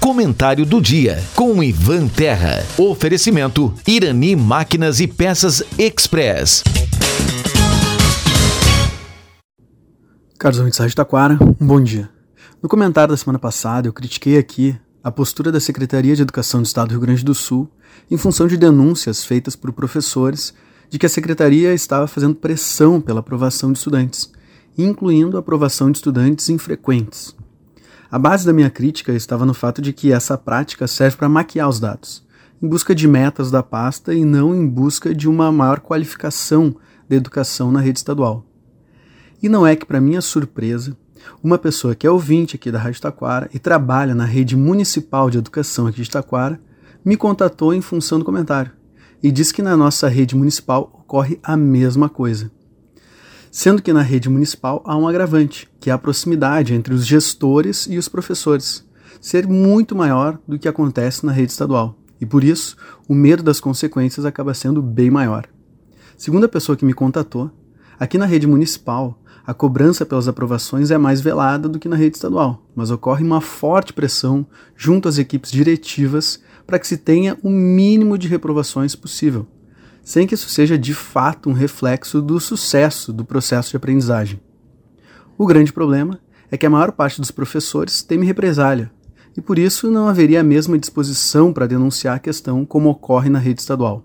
Comentário do dia com Ivan Terra. Oferecimento Irani Máquinas e Peças Express. Caros ouvintes da Taquara, um bom dia. No comentário da semana passada, eu critiquei aqui a postura da Secretaria de Educação do Estado do Rio Grande do Sul em função de denúncias feitas por professores de que a Secretaria estava fazendo pressão pela aprovação de estudantes, incluindo a aprovação de estudantes infrequentes. A base da minha crítica estava no fato de que essa prática serve para maquiar os dados, em busca de metas da pasta e não em busca de uma maior qualificação da educação na rede estadual. E não é que, para minha surpresa, uma pessoa que é ouvinte aqui da Rádio Taquara e trabalha na rede municipal de educação aqui de Taquara me contatou em função do comentário e disse que na nossa rede municipal ocorre a mesma coisa sendo que na rede municipal há um agravante, que é a proximidade entre os gestores e os professores, ser muito maior do que acontece na rede estadual, e por isso o medo das consequências acaba sendo bem maior. Segundo a pessoa que me contatou, aqui na rede municipal a cobrança pelas aprovações é mais velada do que na rede estadual, mas ocorre uma forte pressão junto às equipes diretivas para que se tenha o mínimo de reprovações possível, sem que isso seja de fato um reflexo do sucesso do processo de aprendizagem. O grande problema é que a maior parte dos professores teme represália, e por isso não haveria a mesma disposição para denunciar a questão como ocorre na rede estadual.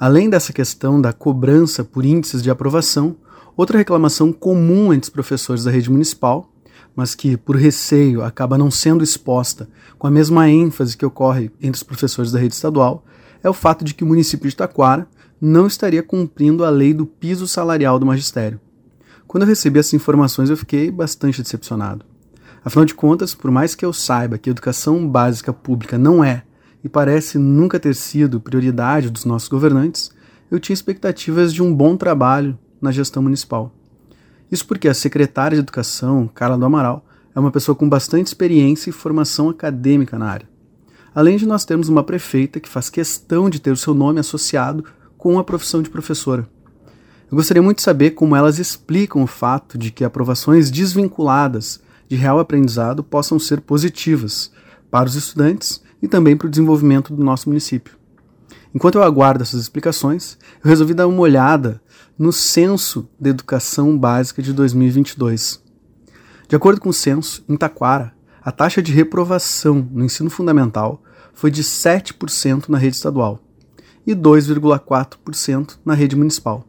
Além dessa questão da cobrança por índices de aprovação, outra reclamação comum entre os professores da rede municipal, mas que por receio acaba não sendo exposta com a mesma ênfase que ocorre entre os professores da rede estadual, é o fato de que o município de Taquara não estaria cumprindo a lei do piso salarial do magistério. Quando eu recebi essas informações, eu fiquei bastante decepcionado. Afinal de contas, por mais que eu saiba que a educação básica pública não é e parece nunca ter sido prioridade dos nossos governantes, eu tinha expectativas de um bom trabalho na gestão municipal. Isso porque a secretária de Educação, Carla do Amaral, é uma pessoa com bastante experiência e formação acadêmica na área. Além de nós termos uma prefeita que faz questão de ter o seu nome associado com a profissão de professora. Eu gostaria muito de saber como elas explicam o fato de que aprovações desvinculadas de real aprendizado possam ser positivas para os estudantes e também para o desenvolvimento do nosso município. Enquanto eu aguardo essas explicações, eu resolvi dar uma olhada no Censo de Educação Básica de 2022. De acordo com o censo, em Taquara, a taxa de reprovação no ensino fundamental foi de 7% na rede estadual e 2,4% na rede municipal.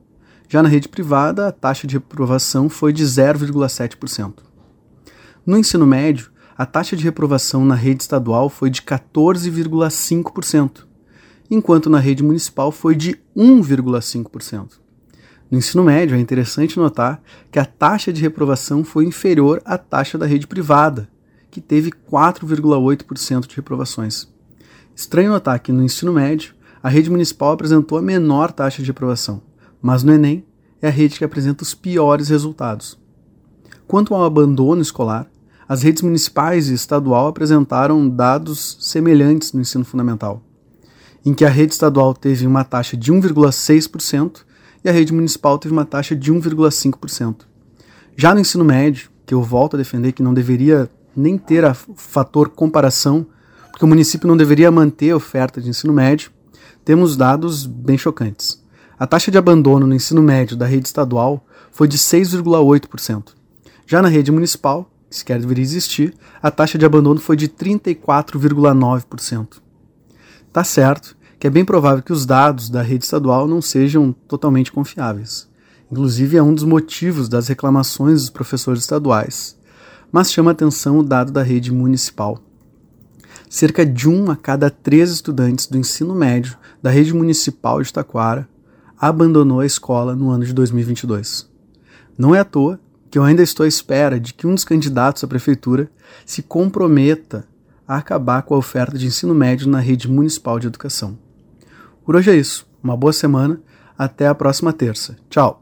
Já na rede privada, a taxa de reprovação foi de 0,7%. No ensino médio, a taxa de reprovação na rede estadual foi de 14,5%, enquanto na rede municipal foi de 1,5%. No ensino médio, é interessante notar que a taxa de reprovação foi inferior à taxa da rede privada, que teve 4,8% de reprovações. Estranho notar que no ensino médio, a rede municipal apresentou a menor taxa de reprovação, mas no Enem é a rede que apresenta os piores resultados. Quanto ao abandono escolar, as redes municipais e estadual apresentaram dados semelhantes no ensino fundamental, em que a rede estadual teve uma taxa de 1,6% e a rede municipal teve uma taxa de 1,5%. Já no ensino médio, que eu volto a defender que não deveria nem ter a fator comparação, porque o município não deveria manter a oferta de ensino médio, temos dados bem chocantes. A taxa de abandono no ensino médio da rede estadual foi de 6,8%. Já na rede municipal, que sequer deveria existir, a taxa de abandono foi de 34,9%. Tá certo que é bem provável que os dados da rede estadual não sejam totalmente confiáveis. Inclusive, é um dos motivos das reclamações dos professores estaduais mas chama atenção o dado da rede municipal. Cerca de um a cada três estudantes do ensino médio da rede municipal de Taquara abandonou a escola no ano de 2022. Não é à toa que eu ainda estou à espera de que um dos candidatos à prefeitura se comprometa a acabar com a oferta de ensino médio na rede municipal de educação. Por hoje é isso. Uma boa semana. Até a próxima terça. Tchau.